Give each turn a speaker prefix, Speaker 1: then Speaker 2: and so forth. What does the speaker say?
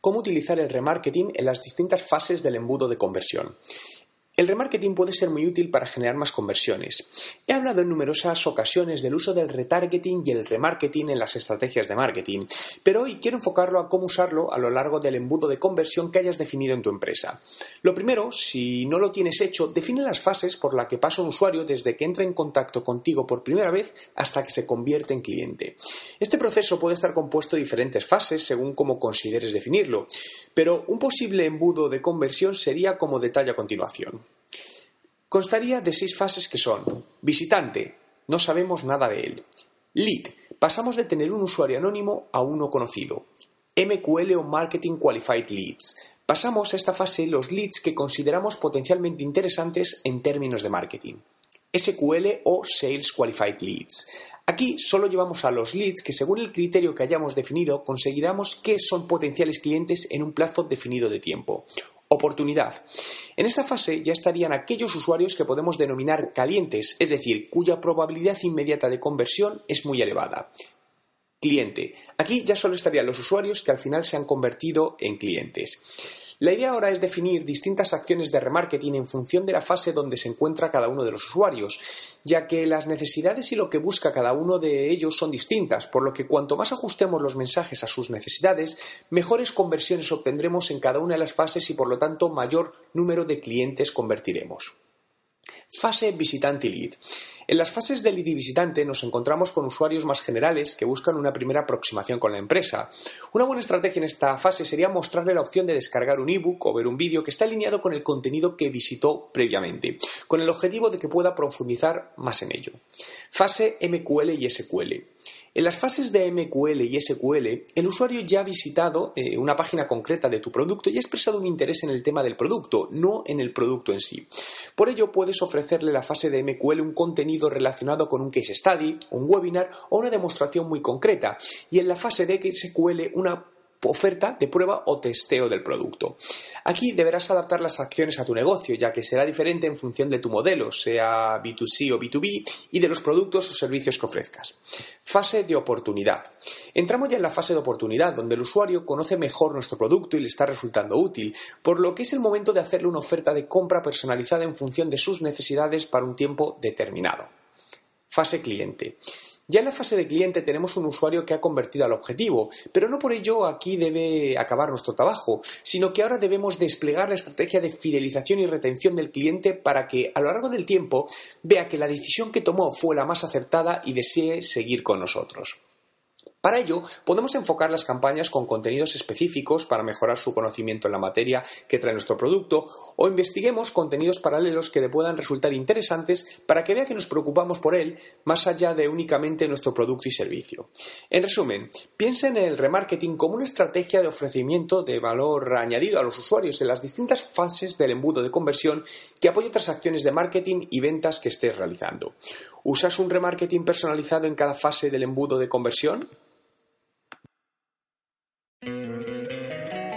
Speaker 1: cómo utilizar el remarketing en las distintas fases del embudo de conversión. El remarketing puede ser muy útil para generar más conversiones. He hablado en numerosas ocasiones del uso del retargeting y el remarketing en las estrategias de marketing, pero hoy quiero enfocarlo a cómo usarlo a lo largo del embudo de conversión que hayas definido en tu empresa. Lo primero, si no lo tienes hecho, define las fases por las que pasa un usuario desde que entra en contacto contigo por primera vez hasta que se convierte en cliente. Este proceso puede estar compuesto de diferentes fases según cómo consideres definirlo, pero un posible embudo de conversión sería como detalle a continuación. Constaría de seis fases que son visitante, no sabemos nada de él. Lead, pasamos de tener un usuario anónimo a uno conocido. MQL o Marketing Qualified Leads, pasamos a esta fase los leads que consideramos potencialmente interesantes en términos de marketing. SQL o Sales Qualified Leads. Aquí solo llevamos a los leads que según el criterio que hayamos definido conseguiremos que son potenciales clientes en un plazo definido de tiempo. Oportunidad. En esta fase ya estarían aquellos usuarios que podemos denominar calientes, es decir, cuya probabilidad inmediata de conversión es muy elevada. Cliente. Aquí ya solo estarían los usuarios que al final se han convertido en clientes. La idea ahora es definir distintas acciones de remarketing en función de la fase donde se encuentra cada uno de los usuarios, ya que las necesidades y lo que busca cada uno de ellos son distintas, por lo que cuanto más ajustemos los mensajes a sus necesidades, mejores conversiones obtendremos en cada una de las fases y por lo tanto mayor número de clientes convertiremos. Fase visitante y lead. En las fases de lead y visitante nos encontramos con usuarios más generales que buscan una primera aproximación con la empresa. Una buena estrategia en esta fase sería mostrarle la opción de descargar un ebook o ver un vídeo que está alineado con el contenido que visitó previamente, con el objetivo de que pueda profundizar más en ello. Fase MQL y SQL. En las fases de MQL y SQL, el usuario ya ha visitado eh, una página concreta de tu producto y ha expresado un interés en el tema del producto, no en el producto en sí. Por ello, puedes ofrecerle la fase de MQL un contenido relacionado con un case study, un webinar o una demostración muy concreta, y en la fase de SQL una oferta de prueba o testeo del producto. Aquí deberás adaptar las acciones a tu negocio, ya que será diferente en función de tu modelo, sea B2C o B2B, y de los productos o servicios que ofrezcas. Fase de oportunidad. Entramos ya en la fase de oportunidad, donde el usuario conoce mejor nuestro producto y le está resultando útil, por lo que es el momento de hacerle una oferta de compra personalizada en función de sus necesidades para un tiempo determinado. Fase cliente. Ya en la fase de cliente tenemos un usuario que ha convertido al objetivo, pero no por ello aquí debe acabar nuestro trabajo, sino que ahora debemos desplegar la estrategia de fidelización y retención del cliente para que a lo largo del tiempo vea que la decisión que tomó fue la más acertada y desee seguir con nosotros. Para ello, podemos enfocar las campañas con contenidos específicos para mejorar su conocimiento en la materia que trae nuestro producto o investiguemos contenidos paralelos que le puedan resultar interesantes para que vea que nos preocupamos por él más allá de únicamente nuestro producto y servicio. En resumen, piensa en el remarketing como una estrategia de ofrecimiento de valor añadido a los usuarios en las distintas fases del embudo de conversión que apoya otras acciones de marketing y ventas que estés realizando. ¿Usas un remarketing personalizado en cada fase del embudo de conversión?